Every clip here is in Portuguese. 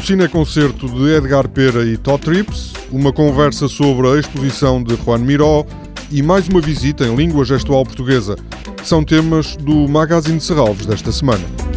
cineconcerto de Edgar Pera e Todd Trips, uma conversa sobre a exposição de Juan Miró e mais uma visita em língua gestual portuguesa. São temas do Magazine de Serralves desta semana.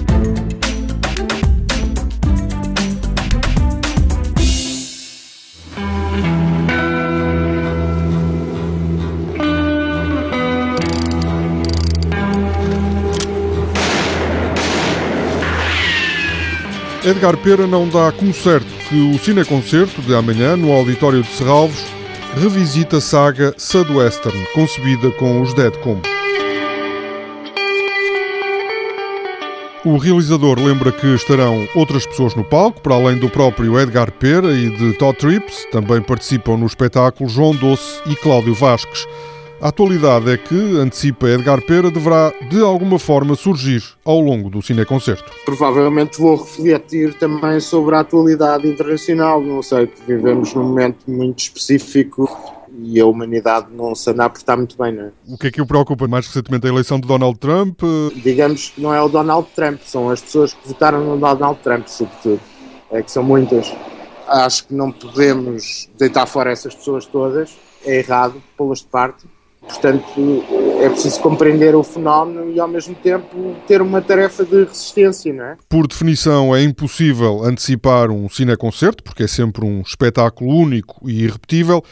Edgar Pera não dá como certo que o cineconcerto de amanhã, no auditório de Serralvos, revisita a saga Southwestern, concebida com os Deadcom. O realizador lembra que estarão outras pessoas no palco, para além do próprio Edgar Pera e de Todd Trips. Também participam no espetáculo João Doce e Cláudio Vasques. A atualidade é que, antecipa Edgar Pera, deverá de alguma forma surgir ao longo do cineconcerto. Provavelmente vou refletir também sobre a atualidade internacional. Não sei, vivemos num momento muito específico e a humanidade não se anda a portar muito bem, não é? O que é que o preocupa mais recentemente? A eleição de Donald Trump? Digamos que não é o Donald Trump, são as pessoas que votaram no Donald Trump, sobretudo. É que são muitas. Acho que não podemos deitar fora essas pessoas todas. É errado pô-las de parte Portanto, é preciso compreender o fenómeno e, ao mesmo tempo, ter uma tarefa de resistência, não é? Por definição, é impossível antecipar um cineconcerto, porque é sempre um espetáculo único e irrepetível.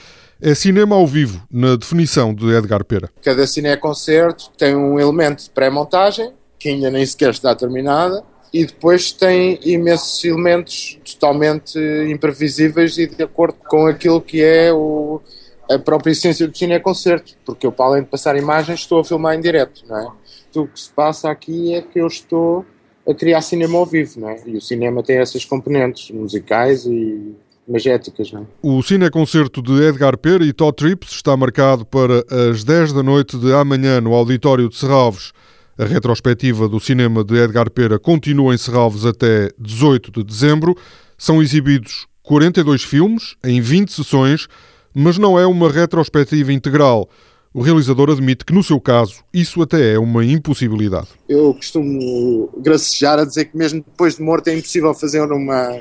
É cinema ao vivo, na definição de Edgar Pera. Cada cineconcerto tem um elemento de pré-montagem, que ainda nem sequer está terminada, e depois tem imensos elementos totalmente imprevisíveis e de acordo com aquilo que é o a própria essência do cine é concerto, porque eu, para além de passar imagens, estou a filmar em direto, não é? O que se passa aqui é que eu estou a criar cinema ao vivo, não é? E o cinema tem essas componentes musicais e magéticas, não é? O cineconcerto de Edgar Pera e Todd Trips está marcado para as 10 da noite de amanhã no auditório de Serralves. A retrospectiva do cinema de Edgar Pera continua em Serralves até 18 de dezembro. São exibidos 42 filmes em 20 sessões mas não é uma retrospectiva integral. O realizador admite que, no seu caso, isso até é uma impossibilidade. Eu costumo gracejar a dizer que, mesmo depois de morto, é impossível fazer uma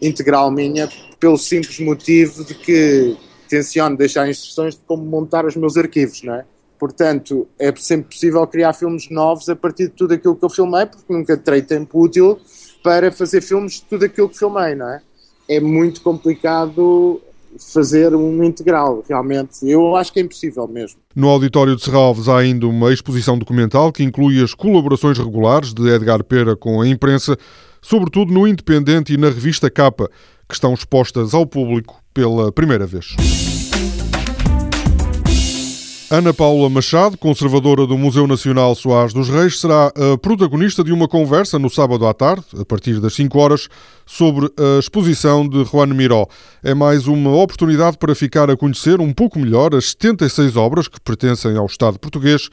integral minha, pelo simples motivo de que tenciono deixar instruções de como montar os meus arquivos, não é? Portanto, é sempre possível criar filmes novos a partir de tudo aquilo que eu filmei, porque nunca terei tempo útil para fazer filmes de tudo aquilo que filmei, não é? É muito complicado fazer um integral, realmente. Eu acho que é impossível mesmo. No auditório de Serralves há ainda uma exposição documental que inclui as colaborações regulares de Edgar Pera com a imprensa, sobretudo no Independente e na revista Capa, que estão expostas ao público pela primeira vez. Ana Paula Machado, conservadora do Museu Nacional Soares dos Reis, será a protagonista de uma conversa no sábado à tarde, a partir das 5 horas, sobre a exposição de Juan Miró. É mais uma oportunidade para ficar a conhecer um pouco melhor as 76 obras que pertencem ao Estado português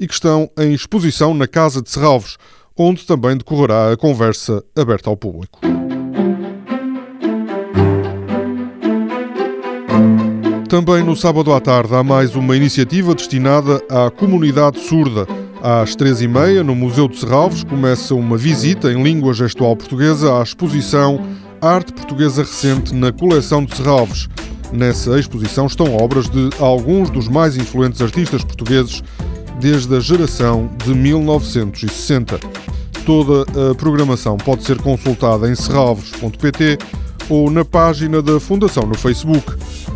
e que estão em exposição na Casa de Serralves, onde também decorrerá a conversa aberta ao público. Também no sábado à tarde há mais uma iniciativa destinada à comunidade surda. Às três e meia, no Museu de Serralves, começa uma visita em língua gestual portuguesa à exposição Arte Portuguesa Recente na coleção de Serralves. Nessa exposição estão obras de alguns dos mais influentes artistas portugueses desde a geração de 1960. Toda a programação pode ser consultada em serralves.pt ou na página da Fundação no Facebook.